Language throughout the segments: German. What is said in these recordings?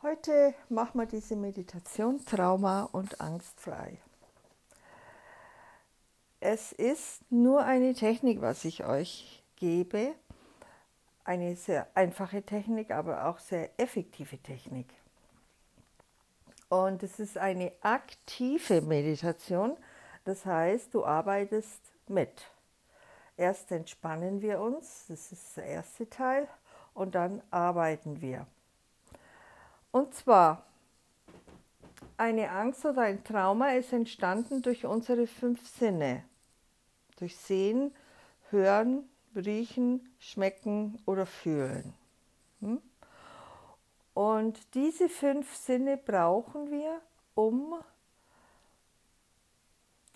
Heute machen wir diese Meditation Trauma und angstfrei. Es ist nur eine Technik, was ich euch gebe. Eine sehr einfache Technik, aber auch sehr effektive Technik. Und es ist eine aktive Meditation. Das heißt, du arbeitest mit. Erst entspannen wir uns, das ist der erste Teil, und dann arbeiten wir. Und zwar, eine Angst oder ein Trauma ist entstanden durch unsere fünf Sinne. Durch Sehen, Hören, Riechen, Schmecken oder Fühlen. Hm? Und diese fünf Sinne brauchen wir, um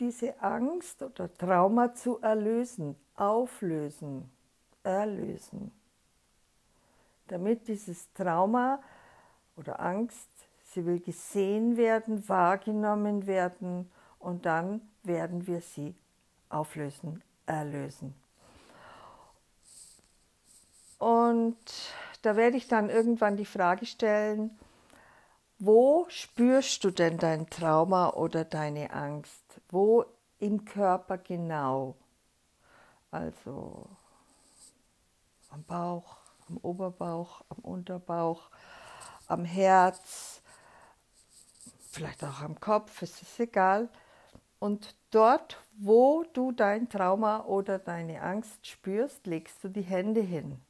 diese Angst oder Trauma zu erlösen, auflösen, erlösen. Damit dieses Trauma oder Angst, sie will gesehen werden, wahrgenommen werden und dann werden wir sie auflösen, erlösen. Und da werde ich dann irgendwann die Frage stellen, wo spürst du denn dein Trauma oder deine Angst? Wo im Körper genau? Also am Bauch, am Oberbauch, am Unterbauch, am Herz, vielleicht auch am Kopf, es ist egal. Und dort, wo du dein Trauma oder deine Angst spürst, legst du die Hände hin.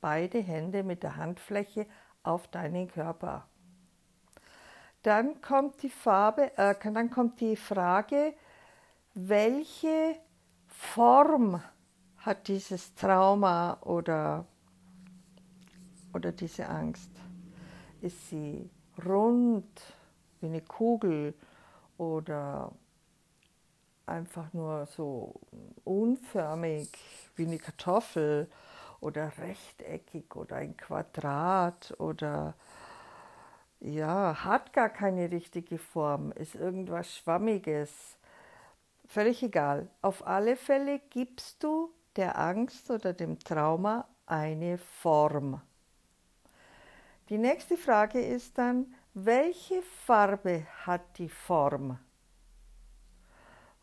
Beide Hände mit der Handfläche auf deinen Körper. Dann kommt die Farbe, äh, dann kommt die Frage, welche Form hat dieses Trauma oder, oder diese Angst? Ist sie rund wie eine Kugel oder einfach nur so unförmig wie eine Kartoffel oder rechteckig oder ein Quadrat oder ja, hat gar keine richtige Form, ist irgendwas Schwammiges. Völlig egal. Auf alle Fälle gibst du der Angst oder dem Trauma eine Form. Die nächste Frage ist dann, welche Farbe hat die Form?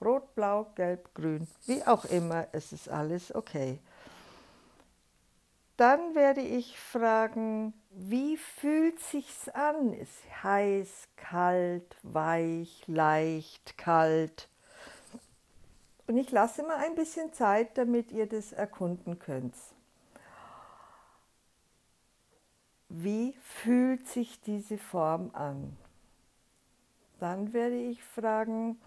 Rot, blau, gelb, grün, wie auch immer, es ist alles okay. Dann werde ich fragen, wie fühlt sich's an? Ist heiß, kalt, weich, leicht, kalt? Und ich lasse mal ein bisschen Zeit, damit ihr das erkunden könnt. Wie fühlt sich diese Form an? Dann werde ich fragen,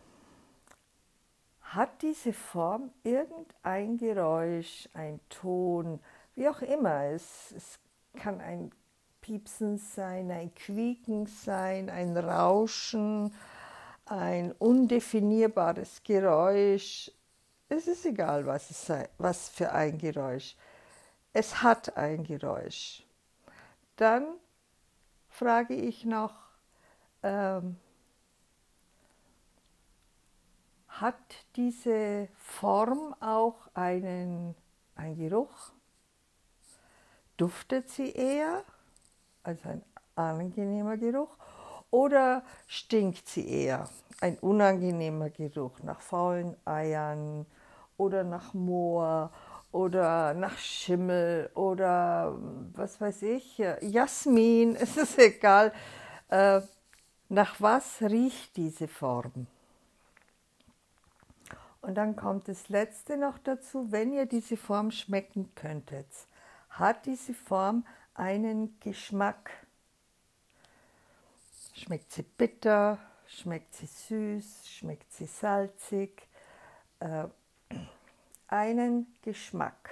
hat diese Form irgendein Geräusch, ein Ton, wie auch immer. Es, es kann ein Piepsen sein, ein Quieken sein, ein Rauschen, ein undefinierbares Geräusch. Es ist egal, was, es sei, was für ein Geräusch. Es hat ein Geräusch. Dann frage ich noch, ähm, hat diese Form auch einen, einen Geruch? Duftet sie eher, also ein angenehmer Geruch, oder stinkt sie eher? Ein unangenehmer Geruch nach faulen Eiern oder nach Moor oder nach Schimmel oder was weiß ich, Jasmin, es ist egal. Äh, nach was riecht diese Form? Und dann kommt das letzte noch dazu, wenn ihr diese Form schmecken könntet, hat diese Form einen Geschmack. Schmeckt sie bitter, schmeckt sie süß, schmeckt sie salzig, äh, einen Geschmack.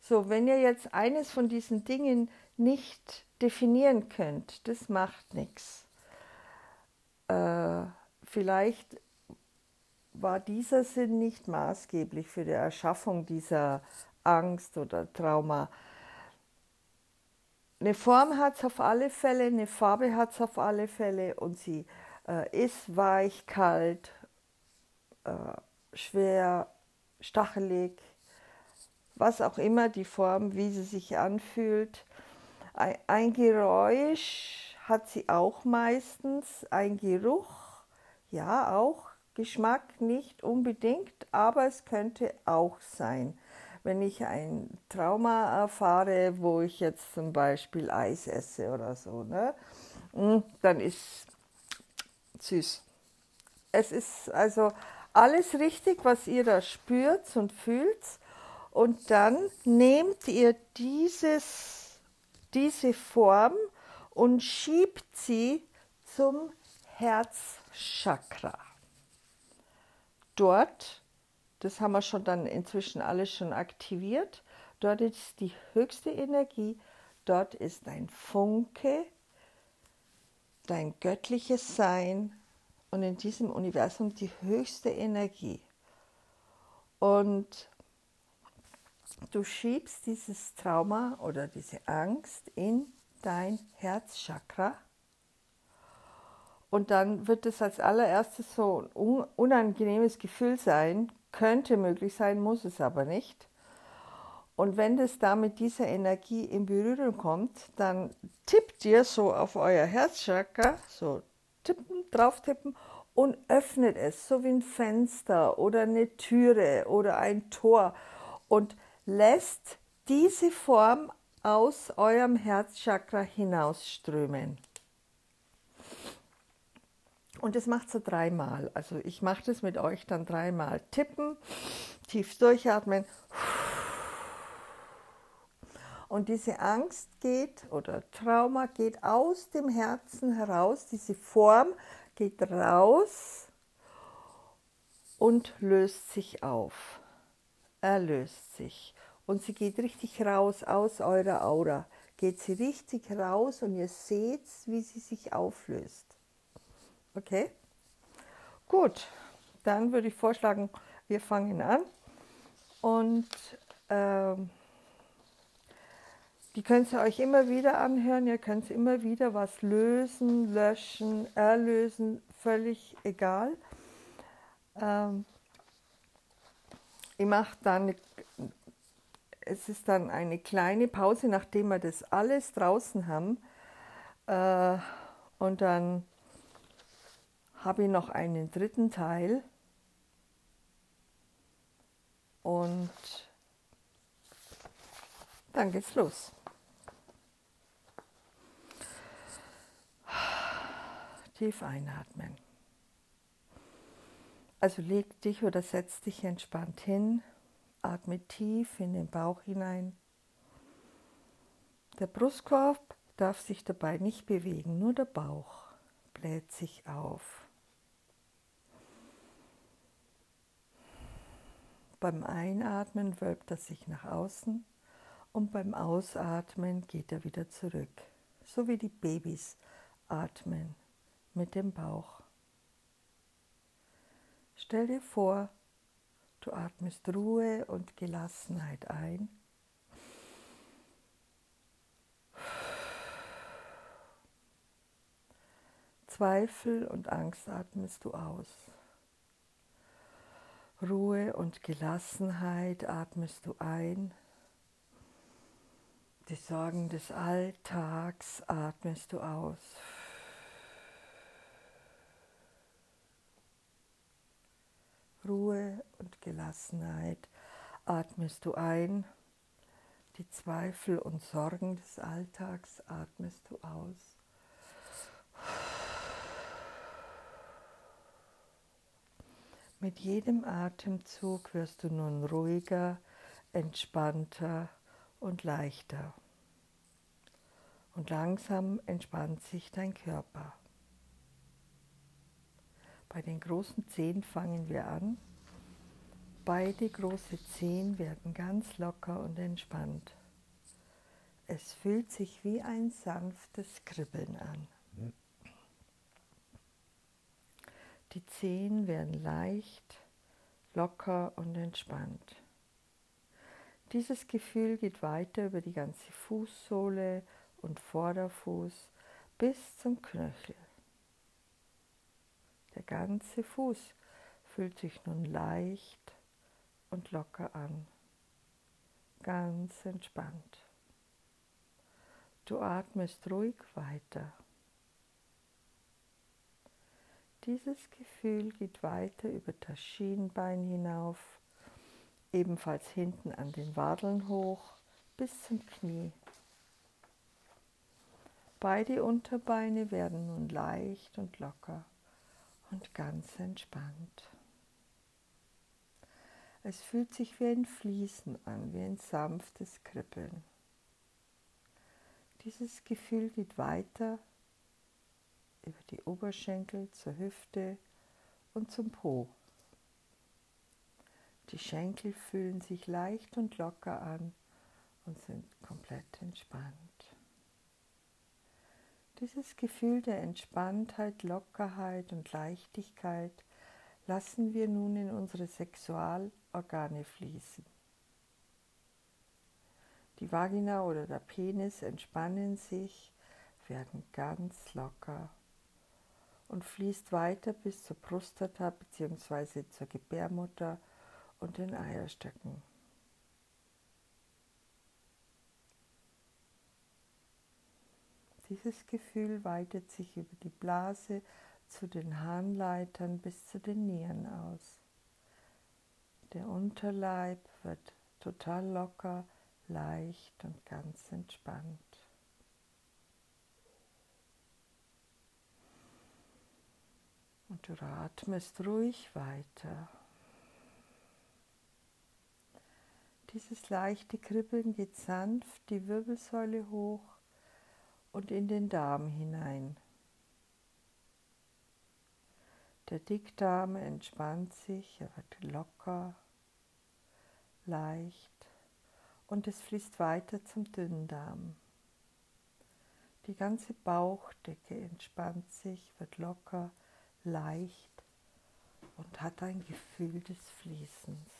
So, wenn ihr jetzt eines von diesen Dingen nicht definieren könnt, das macht nichts. Äh, vielleicht war dieser Sinn nicht maßgeblich für die Erschaffung dieser Angst oder Trauma. Eine Form hat es auf alle Fälle, eine Farbe hat es auf alle Fälle und sie äh, ist weich, kalt, äh, schwer, stachelig, was auch immer die Form, wie sie sich anfühlt. Ein Geräusch hat sie auch meistens, ein Geruch, ja auch, Geschmack nicht unbedingt, aber es könnte auch sein. Wenn ich ein Trauma erfahre, wo ich jetzt zum Beispiel Eis esse oder so, ne, hm, dann ist süß. Es ist also alles richtig, was ihr da spürt und fühlt. Und dann nehmt ihr dieses, diese Form und schiebt sie zum Herzchakra. Dort, das haben wir schon dann inzwischen alles schon aktiviert, dort ist die höchste Energie, dort ist dein Funke, dein göttliches Sein und in diesem Universum die höchste Energie. Und du schiebst dieses Trauma oder diese Angst in dein Herzchakra und dann wird es als allererstes so ein unangenehmes Gefühl sein, könnte möglich sein, muss es aber nicht. Und wenn das da mit dieser Energie in Berührung kommt, dann tippt ihr so auf euer Herzchakra, so tippen, drauf tippen und öffnet es, so wie ein Fenster oder eine Türe oder ein Tor und lässt diese Form aus eurem Herzchakra hinausströmen. Und das macht so dreimal. Also ich mache das mit euch dann dreimal. Tippen, tief durchatmen. Und diese Angst geht oder Trauma geht aus dem Herzen heraus. Diese Form geht raus und löst sich auf. Er löst sich. Und sie geht richtig raus aus eurer Aura. Geht sie richtig raus und ihr seht, wie sie sich auflöst. Okay? Gut, dann würde ich vorschlagen, wir fangen an. Und ähm, die könnt ihr euch immer wieder anhören. Ihr könnt immer wieder was lösen, löschen, erlösen, völlig egal. Ähm, ich mache dann, es ist dann eine kleine Pause, nachdem wir das alles draußen haben. Äh, und dann habe ich noch einen dritten Teil und dann geht's los. Tief einatmen. Also leg dich oder setz dich entspannt hin, atme tief in den Bauch hinein. Der Brustkorb darf sich dabei nicht bewegen, nur der Bauch bläht sich auf. Beim Einatmen wölbt er sich nach außen und beim Ausatmen geht er wieder zurück, so wie die Babys atmen mit dem Bauch. Stell dir vor, du atmest Ruhe und Gelassenheit ein. Zweifel und Angst atmest du aus. Ruhe und Gelassenheit atmest du ein. Die Sorgen des Alltags atmest du aus. Ruhe und Gelassenheit atmest du ein. Die Zweifel und Sorgen des Alltags atmest du aus. Mit jedem Atemzug wirst du nun ruhiger, entspannter und leichter. Und langsam entspannt sich dein Körper. Bei den großen Zehen fangen wir an. Beide große Zehen werden ganz locker und entspannt. Es fühlt sich wie ein sanftes Kribbeln an. Die Zehen werden leicht, locker und entspannt. Dieses Gefühl geht weiter über die ganze Fußsohle und Vorderfuß bis zum Knöchel. Der ganze Fuß fühlt sich nun leicht und locker an, ganz entspannt. Du atmest ruhig weiter. Dieses Gefühl geht weiter über das Schienbein hinauf, ebenfalls hinten an den Wadeln hoch bis zum Knie. Beide Unterbeine werden nun leicht und locker und ganz entspannt. Es fühlt sich wie ein Fließen an, wie ein sanftes Kribbeln. Dieses Gefühl geht weiter über die Oberschenkel zur Hüfte und zum Po. Die Schenkel fühlen sich leicht und locker an und sind komplett entspannt. Dieses Gefühl der Entspanntheit, Lockerheit und Leichtigkeit lassen wir nun in unsere Sexualorgane fließen. Die Vagina oder der Penis entspannen sich, werden ganz locker und fließt weiter bis zur Prostata bzw. zur Gebärmutter und den Eierstöcken. Dieses Gefühl weitet sich über die Blase zu den Harnleitern bis zu den Nieren aus. Der Unterleib wird total locker, leicht und ganz entspannt. Und du atmest ruhig weiter. Dieses leichte Kribbeln geht sanft die Wirbelsäule hoch und in den Darm hinein. Der Dickdarm entspannt sich, er wird locker, leicht und es fließt weiter zum Dünndarm. Die ganze Bauchdecke entspannt sich, wird locker, leicht und hat ein Gefühl des Fließens.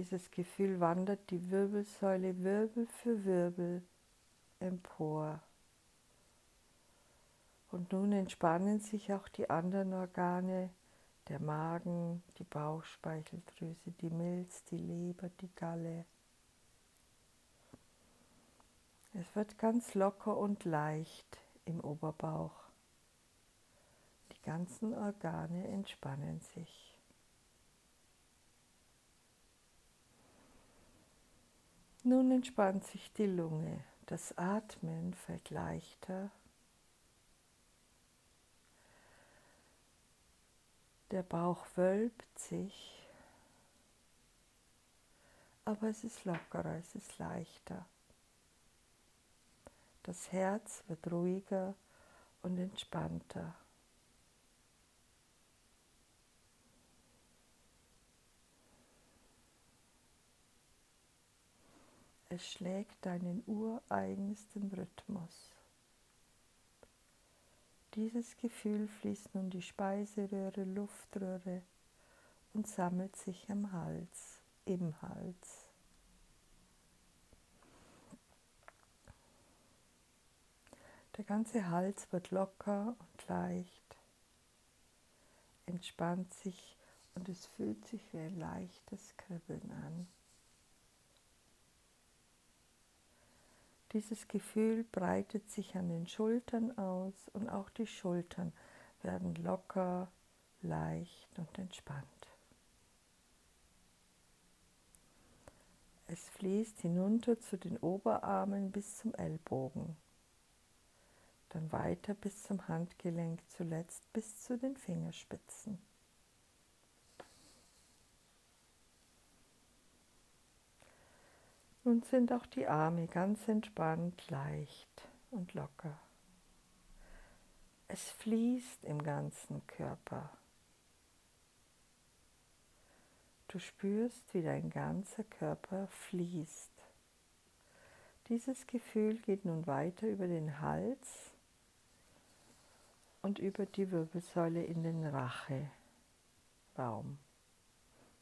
Dieses Gefühl wandert die Wirbelsäule Wirbel für Wirbel empor. Und nun entspannen sich auch die anderen Organe der Magen, die Bauchspeicheldrüse, die Milz, die Leber, die Galle. Es wird ganz locker und leicht im Oberbauch. Die ganzen Organe entspannen sich. Nun entspannt sich die Lunge. Das Atmen fällt leichter Der Bauch wölbt sich, aber es ist lockerer, es ist leichter. Das Herz wird ruhiger und entspannter. Es schlägt deinen ureigensten Rhythmus. Dieses Gefühl fließt nun die Speiseröhre, Luftröhre und sammelt sich am Hals, im Hals. Der ganze Hals wird locker und leicht, entspannt sich und es fühlt sich wie ein leichtes Kribbeln an. Dieses Gefühl breitet sich an den Schultern aus und auch die Schultern werden locker, leicht und entspannt. Es fließt hinunter zu den Oberarmen bis zum Ellbogen, dann weiter bis zum Handgelenk, zuletzt bis zu den Fingerspitzen. Nun sind auch die Arme ganz entspannt, leicht und locker. Es fließt im ganzen Körper. Du spürst, wie dein ganzer Körper fließt. Dieses Gefühl geht nun weiter über den Hals und über die Wirbelsäule in den Racheraum.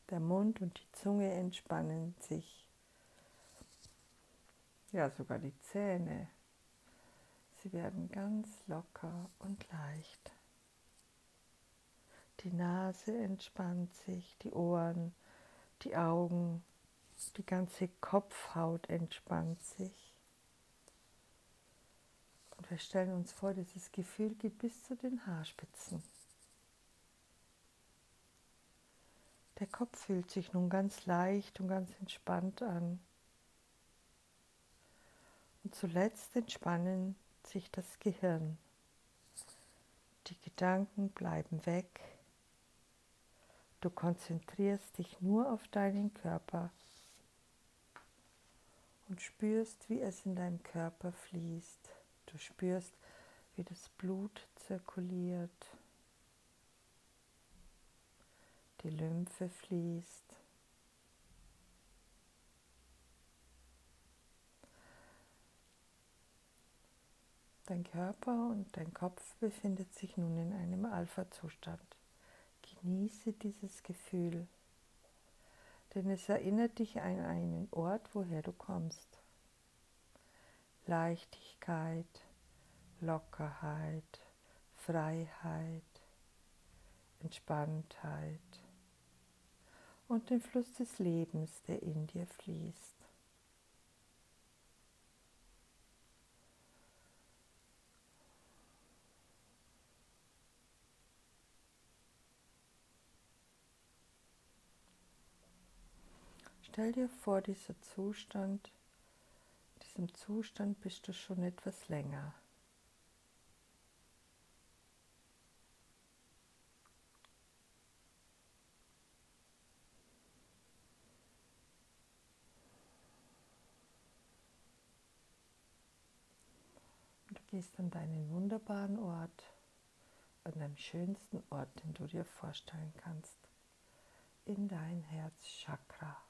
Der Mund und die Zunge entspannen sich ja sogar die Zähne. Sie werden ganz locker und leicht. Die Nase entspannt sich, die Ohren, Die Augen, die ganze Kopfhaut entspannt sich. Und wir stellen uns vor, dieses Gefühl geht bis zu den Haarspitzen. Der Kopf fühlt sich nun ganz leicht und ganz entspannt an. Und zuletzt entspannen sich das Gehirn. Die Gedanken bleiben weg. Du konzentrierst dich nur auf deinen Körper und spürst, wie es in deinem Körper fließt. Du spürst, wie das Blut zirkuliert die Lymphe fließt. Dein Körper und dein Kopf befindet sich nun in einem Alpha-Zustand. Genieße dieses Gefühl, denn es erinnert dich an einen Ort, woher du kommst. Leichtigkeit, Lockerheit, Freiheit, Entspanntheit und den Fluss des Lebens, der in dir fließt. Stell dir vor, dieser Zustand, diesem Zustand bist du schon etwas länger. gehst an deinen wunderbaren Ort, an deinem schönsten Ort, den du dir vorstellen kannst, in dein Herzchakra.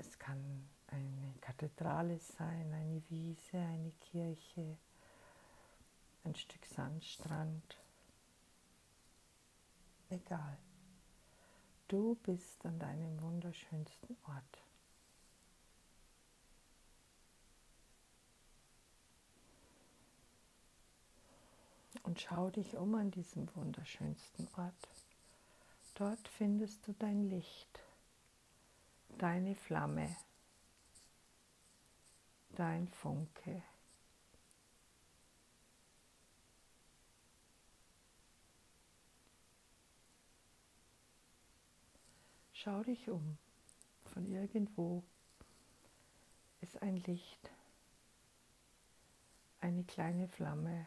Es kann eine Kathedrale sein, eine Wiese, eine Kirche, ein Stück Sandstrand. Egal. Du bist an deinem wunderschönsten Ort. und schau dich um an diesem wunderschönsten Ort. Dort findest du dein Licht, deine Flamme, dein Funke. Schau dich um. Von irgendwo ist ein Licht, eine kleine Flamme.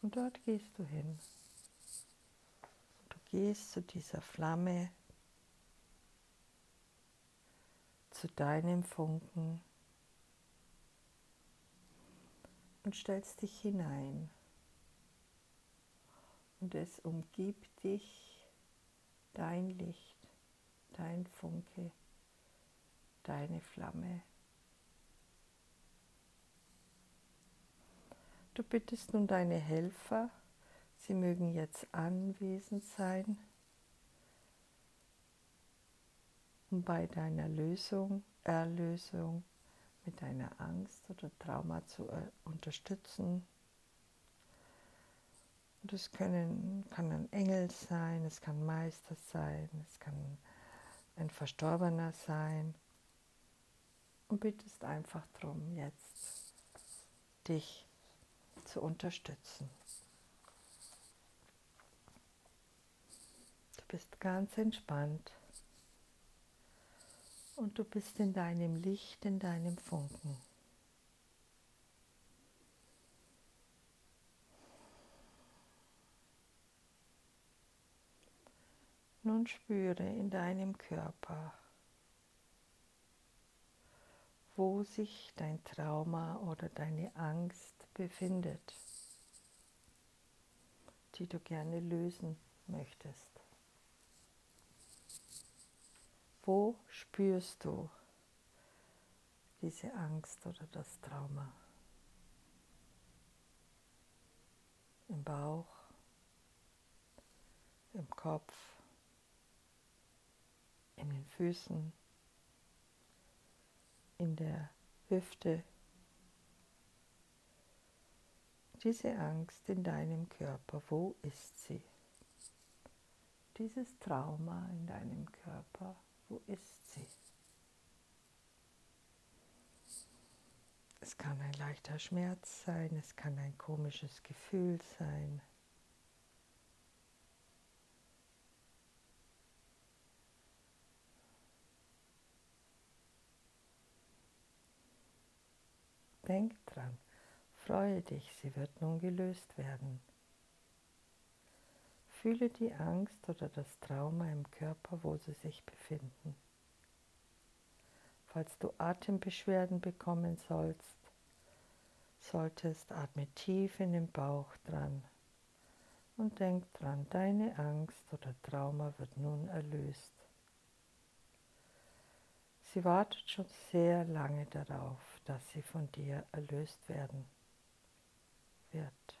Und dort gehst du hin. Du gehst zu dieser Flamme, zu deinem Funken und stellst dich hinein. Und es umgibt dich dein Licht, dein Funke, deine Flamme. Du bittest nun deine Helfer, sie mögen jetzt anwesend sein, um bei deiner Lösung, Erlösung mit deiner Angst oder Trauma zu äh, unterstützen. Und es können, kann ein Engel sein, es kann Meister sein, es kann ein Verstorbener sein. Und bittest einfach darum, jetzt dich zu unterstützen. Du bist ganz entspannt und du bist in deinem Licht, in deinem Funken. Nun spüre in deinem Körper, wo sich dein Trauma oder deine Angst befindet, die du gerne lösen möchtest. Wo spürst du diese Angst oder das Trauma? Im Bauch, im Kopf, in den Füßen, in der Hüfte, Diese Angst in deinem Körper, wo ist sie? Dieses Trauma in deinem Körper, wo ist sie? Es kann ein leichter Schmerz sein, es kann ein komisches Gefühl sein. Denk dran, freue dich, sie wird nun gelöst werden. Fühle die Angst oder das Trauma im Körper, wo sie sich befinden. Falls du Atembeschwerden bekommen sollst, solltest, atme tief in den Bauch dran und denk dran, deine Angst oder Trauma wird nun erlöst. Sie wartet schon sehr lange darauf, dass sie von dir erlöst werden wird.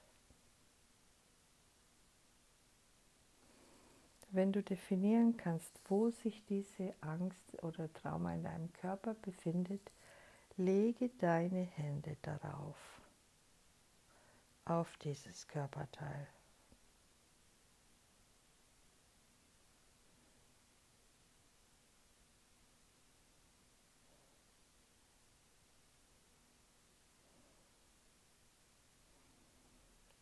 Wenn du definieren kannst, wo sich diese Angst oder Trauma in deinem Körper befindet, lege deine Hände darauf, auf dieses Körperteil.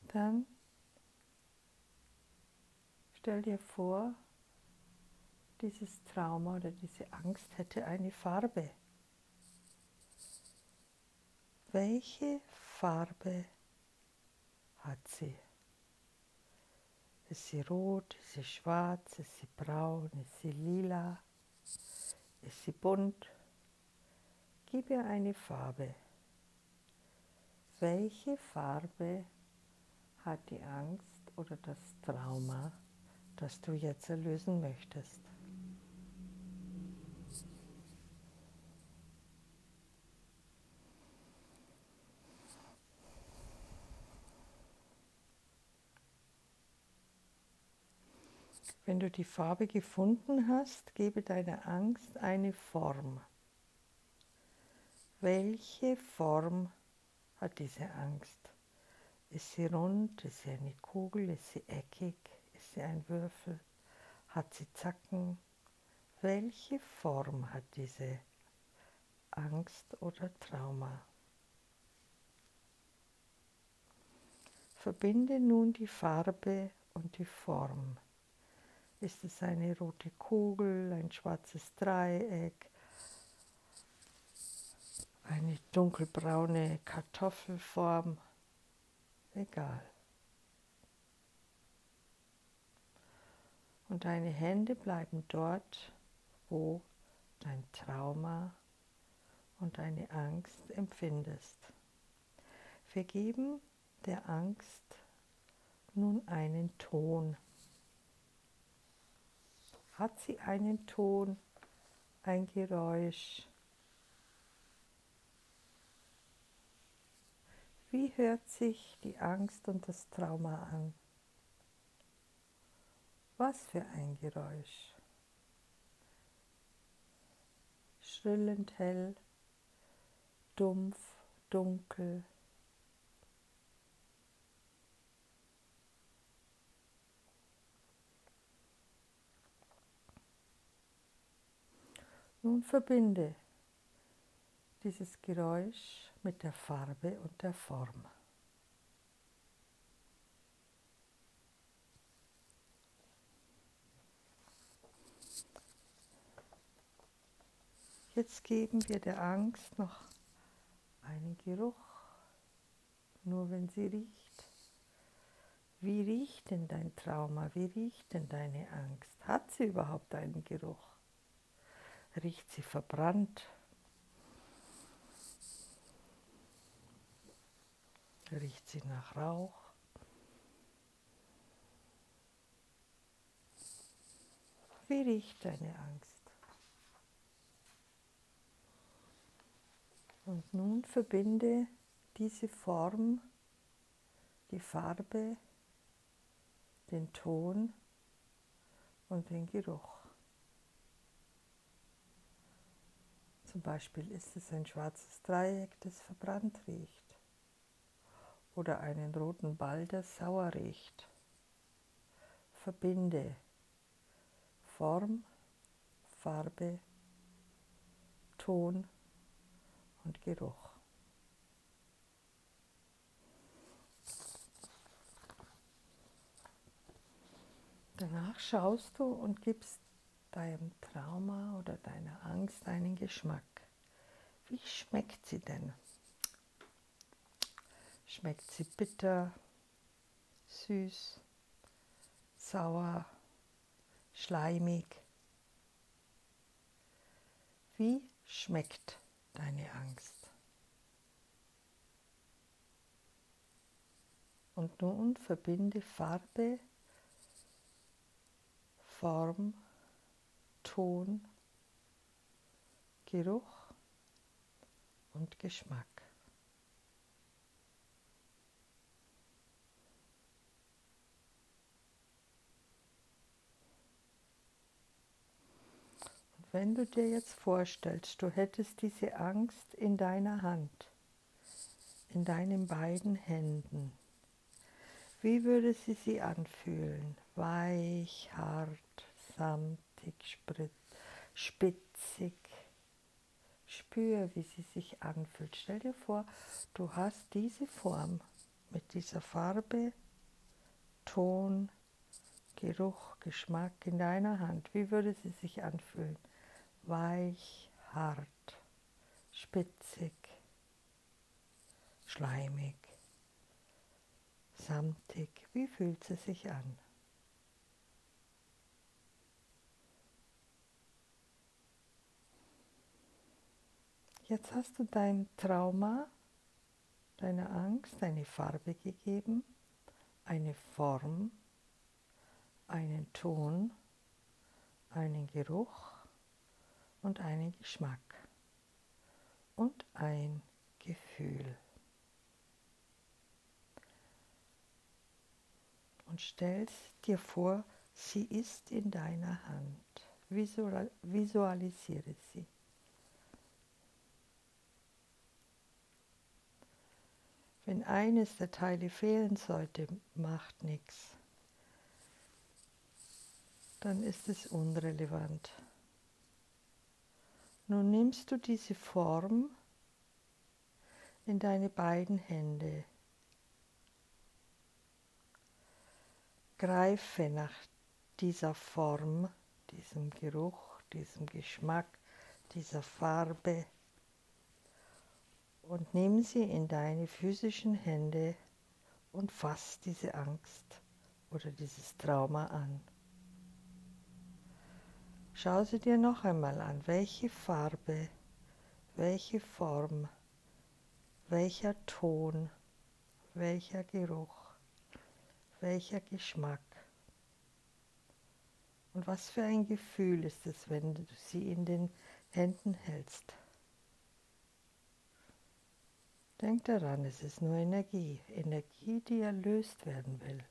Dann stell dir vor, dieses Trauma oder diese Angst hätte eine Farbe. Welche Farbe hat sie? Ist sie rot? Ist sie schwarz? Ist sie braun? Ist sie lila? Ist sie bunt? Gib ihr eine Farbe. Welche Farbe hat die Angst oder das Trauma, das du jetzt erlösen möchtest? Wenn du die Farbe gefunden hast, gebe deiner Angst eine Form. Welche Form hat diese Angst? Ist sie rund? Ist sie eine Kugel? Ist sie eckig? Sie ein Würfel? Hat sie Zacken? Welche Form hat diese Angst oder Trauma? Verbinde nun die Farbe und die Form. Ist es eine rote Kugel, ein schwarzes Dreieck, eine dunkelbraune Kartoffelform? Egal. Und deine Hände bleiben dort, wo dein Trauma und deine Angst empfindest. Vergeben der Angst nun einen Ton. Hat sie einen Ton, ein Geräusch? Wie hört sich die Angst und das Trauma an? Was für ein Geräusch? Schrillend hell, dumpf, dunkel, Nun verbinde dieses Geräusch mit der Farbe und der Form. Jetzt geben wir der Angst noch einen Geruch, nur wenn sie riecht. Wie riecht denn dein Trauma? Wie riecht denn deine Angst? Hat sie überhaupt einen Geruch? riecht sie verbrannt. Riecht sie nach Rauch. Wie riecht deine Angst? Und nun verbinde diese Form, die Farbe, den Ton und den Geruch. Zum Beispiel ist es ein schwarzes Dreieck, das verbrannt riecht. oder einen roten Ball, der sauer riecht. Verbinde Form, Farbe, Ton und Geruch. Danach schaust du und gibst deinem Trauma oder deiner Angst einen Geschmack. Wie schmeckt sie denn? Schmeckt sie bitter, süß, sauer, schleimig? Wie schmeckt deine Angst? Und nun verbinde Farbe, Form, Ton, Geruch und Geschmack. Und wenn du dir jetzt vorstellst, du hättest diese Angst in deiner Hand, in deinen beiden Händen, wie würde sie sich anfühlen? Weich, hart, samtig, spitzig. Spür, wie sie sich anfühlt. Stell dir vor, du hast diese Form mit dieser Farbe, Ton, Geruch, Geschmack in deiner Hand. Wie würde sie sich anfühlen? Weich, hart, spitzig, schleimig, samtig. Wie fühlt sie sich an? Jetzt hast du dein Trauma, deine Angst, eine Farbe gegeben, eine Form, einen Ton, einen Geruch und einen Geschmack und ein Gefühl. Und stellst dir vor, sie ist in deiner Hand. Visualisiere sie. Wenn eines der Teile fehlen sollte, macht nichts. Dann ist es unrelevant. Nun nimmst du diese Form in deine beiden Hände. Greife nach dieser Form, diesem Geruch, diesem Geschmack, dieser Farbe und nimm sie in deine physischen Hände und fass diese Angst oder dieses Trauma an. Schau sie dir noch einmal an, welche Farbe, welche Form, welcher Ton, welcher Geruch, welcher Geschmack. Und was für ein Gefühl ist es, wenn du sie in den Händen hältst. Denk daran, es ist nur Energie. Energie, die erlöst werden will.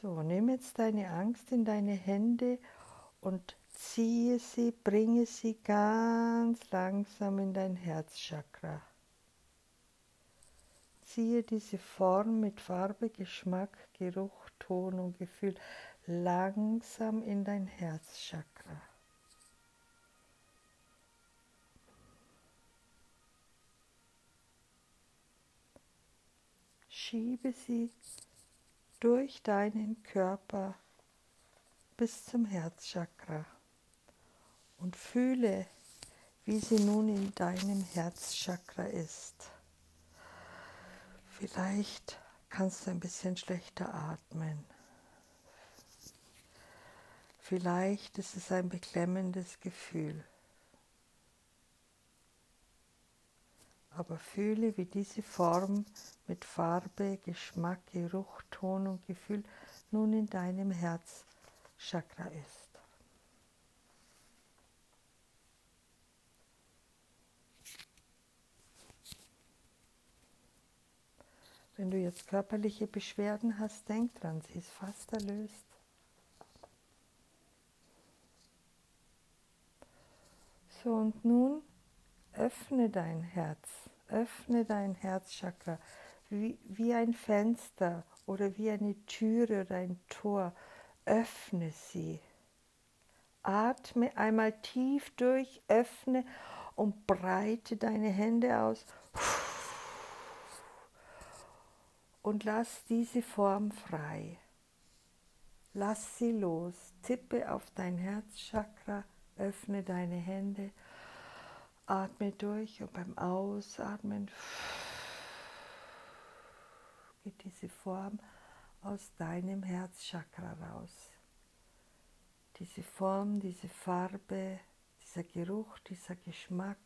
So, nimm jetzt deine Angst in deine Hände und ziehe sie, bringe sie ganz langsam in dein Herzchakra. Ziehe diese Form mit Farbe, Geschmack, Geruch, Ton und Gefühl langsam in dein Herzchakra. schiebe sie durch deinen Körper bis zum Herzchakra und fühle, wie sie nun in deinem Herzchakra ist. Vielleicht kannst du ein bisschen schlechter atmen. Vielleicht ist es ein beklemmendes Gefühl. Aber fühle, wie diese Form mit Farbe, Geschmack, Geruch, Ton und Gefühl nun in deinem Herzchakra ist. Wenn du jetzt körperliche Beschwerden hast, denk dran, sie ist fast erlöst. So, und nun öffne dein Herz, Öffne dein Herzchakra wie, wie ein Fenster oder wie eine Türe oder ein Tor. Öffne sie. Atme einmal tief durch, öffne und breite deine Hände aus. Und lass diese Form frei. Lass sie los. Tippe auf dein Herzchakra, öffne deine Hände, atme durch und beim Ausatmen geht diese Form aus deinem Herzchakra raus. Diese Form, diese Farbe, dieser Geruch, dieser Geschmack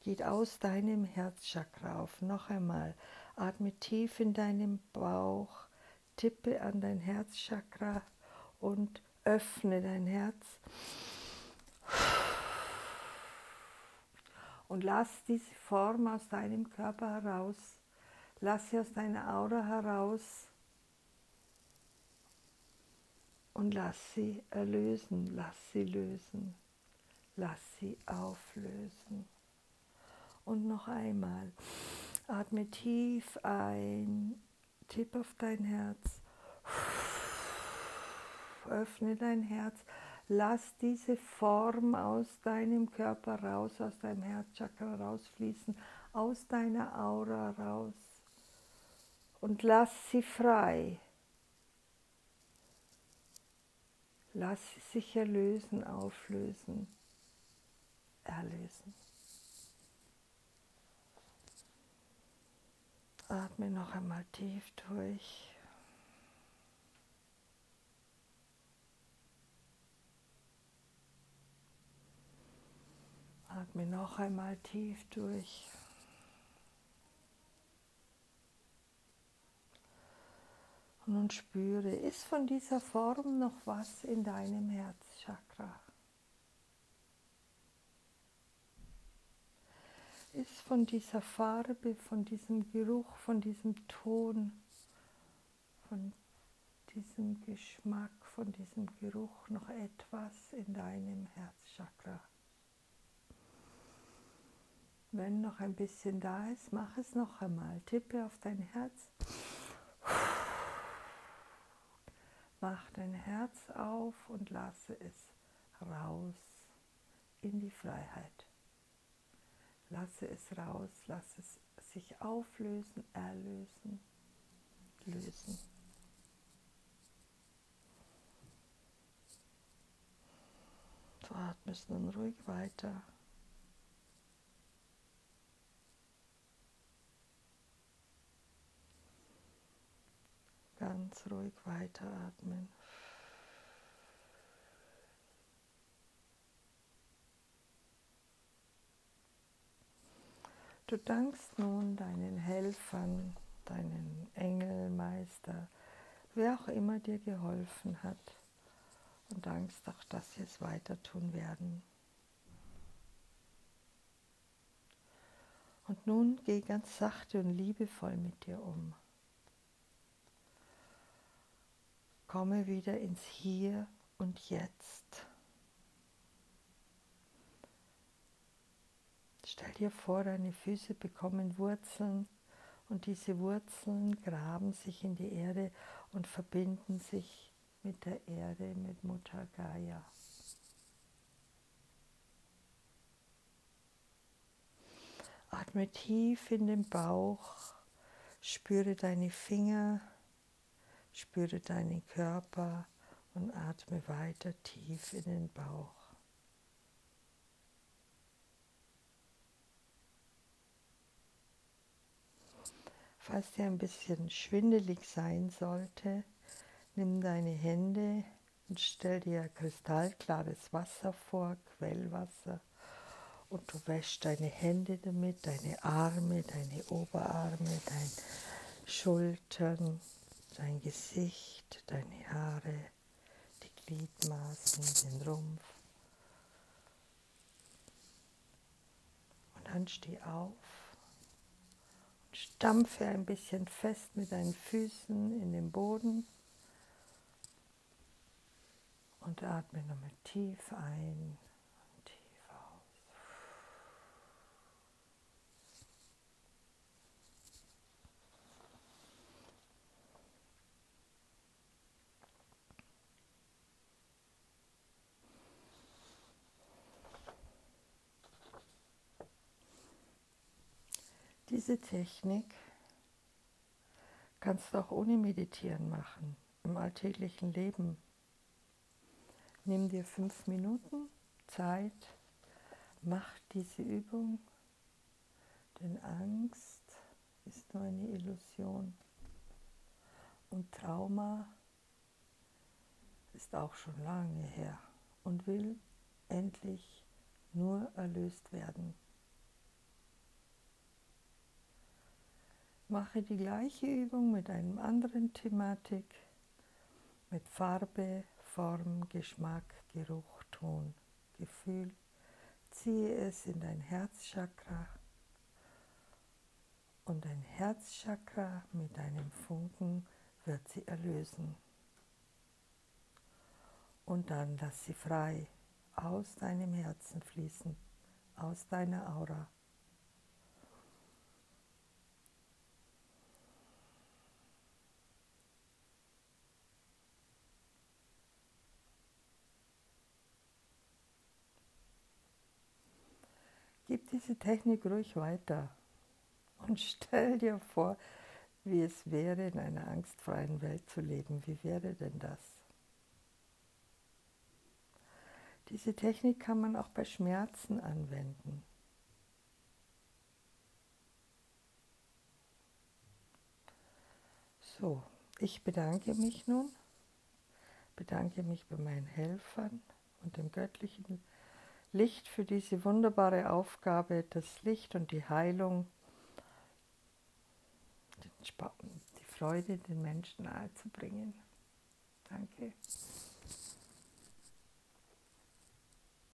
geht aus deinem Herzchakra auf. Noch einmal, atme tief in deinem Bauch, tippe an dein Herzchakra und öffne dein Herz. Und lass diese Form aus deinem Körper heraus. Lass sie aus deiner Aura heraus. Und lass sie erlösen, lass sie lösen, lass sie auflösen. Und noch einmal, atme tief ein, tipp auf dein Herz, öffne dein Herz, lass diese Form aus deinem Körper raus, aus deinem Herzchakra rausfließen, aus deiner Aura raus und lass sie frei. Lass sie sich erlösen, auflösen, erlösen. Atme noch einmal tief durch. Atme noch einmal tief durch. Und nun spüre, ist von dieser Form noch was in deinem Herzchakra? Ist von dieser Farbe, von diesem Geruch, von diesem Ton, von diesem Geschmack, von diesem Geruch noch etwas in deinem Herzchakra? Wenn noch ein bisschen da ist, mach es noch einmal. Tippe auf dein Herz. Mach dein Herz auf und lasse es raus in die Freiheit. Lasse es raus, lasse es sich auflösen, erlösen, lösen. Du atmest nun ruhig weiter. Ganz ruhig weiteratmen. Du dankst nun deinen Helfern, deinen Engelmeister, wer auch immer dir geholfen hat und dankst auch, dass sie es weiter tun werden. Und nun geh ganz sachte und liebevoll mit dir um. Komme wieder ins Hier und Jetzt. Stell dir vor, deine Füße bekommen Wurzeln und diese Wurzeln graben sich in die Erde und verbinden sich mit der Erde, mit Mutter Gaia. Atme tief in den Bauch, spüre deine Finger, spüre deinen Körper und atme weiter tief in den Bauch. Falls dir ein bisschen schwindelig sein sollte, nimm deine Hände und stell dir kristallklares Wasser vor, Quellwasser, und du wäschst deine Hände damit, deine Arme, deine Oberarme, deine Schultern, dein Gesicht, deine Haare, die Gliedmaßen, den Rumpf. Und dann steh auf Stampfe ein bisschen fest mit deinen Füßen in den Boden und atme nochmal tief ein Diese Technik kannst du auch ohne Meditieren machen, im alltäglichen Leben. Nimm dir fünf Minuten Zeit, mach diese Übung, denn Angst ist nur eine Illusion und Trauma ist auch schon lange her und will endlich nur erlöst werden. Mache die gleiche Übung mit einem anderen Thematik, mit Farbe, Form, Geschmack, Geruch, Ton, Gefühl. Ziehe es in dein Herzchakra und dein Herzchakra mit deinem Funken wird sie erlösen. Und dann lass sie frei aus deinem Herzen fließen, aus deiner Aura. Gib diese Technik ruhig weiter und stell dir vor, wie es wäre, in einer angstfreien Welt zu leben. Wie wäre denn das? Diese Technik kann man auch bei Schmerzen anwenden. So, ich bedanke mich nun, bedanke mich bei meinen Helfern und dem göttlichen Licht für diese wunderbare Aufgabe, das Licht und die Heilung, die Freude den Menschen nahezubringen. Danke.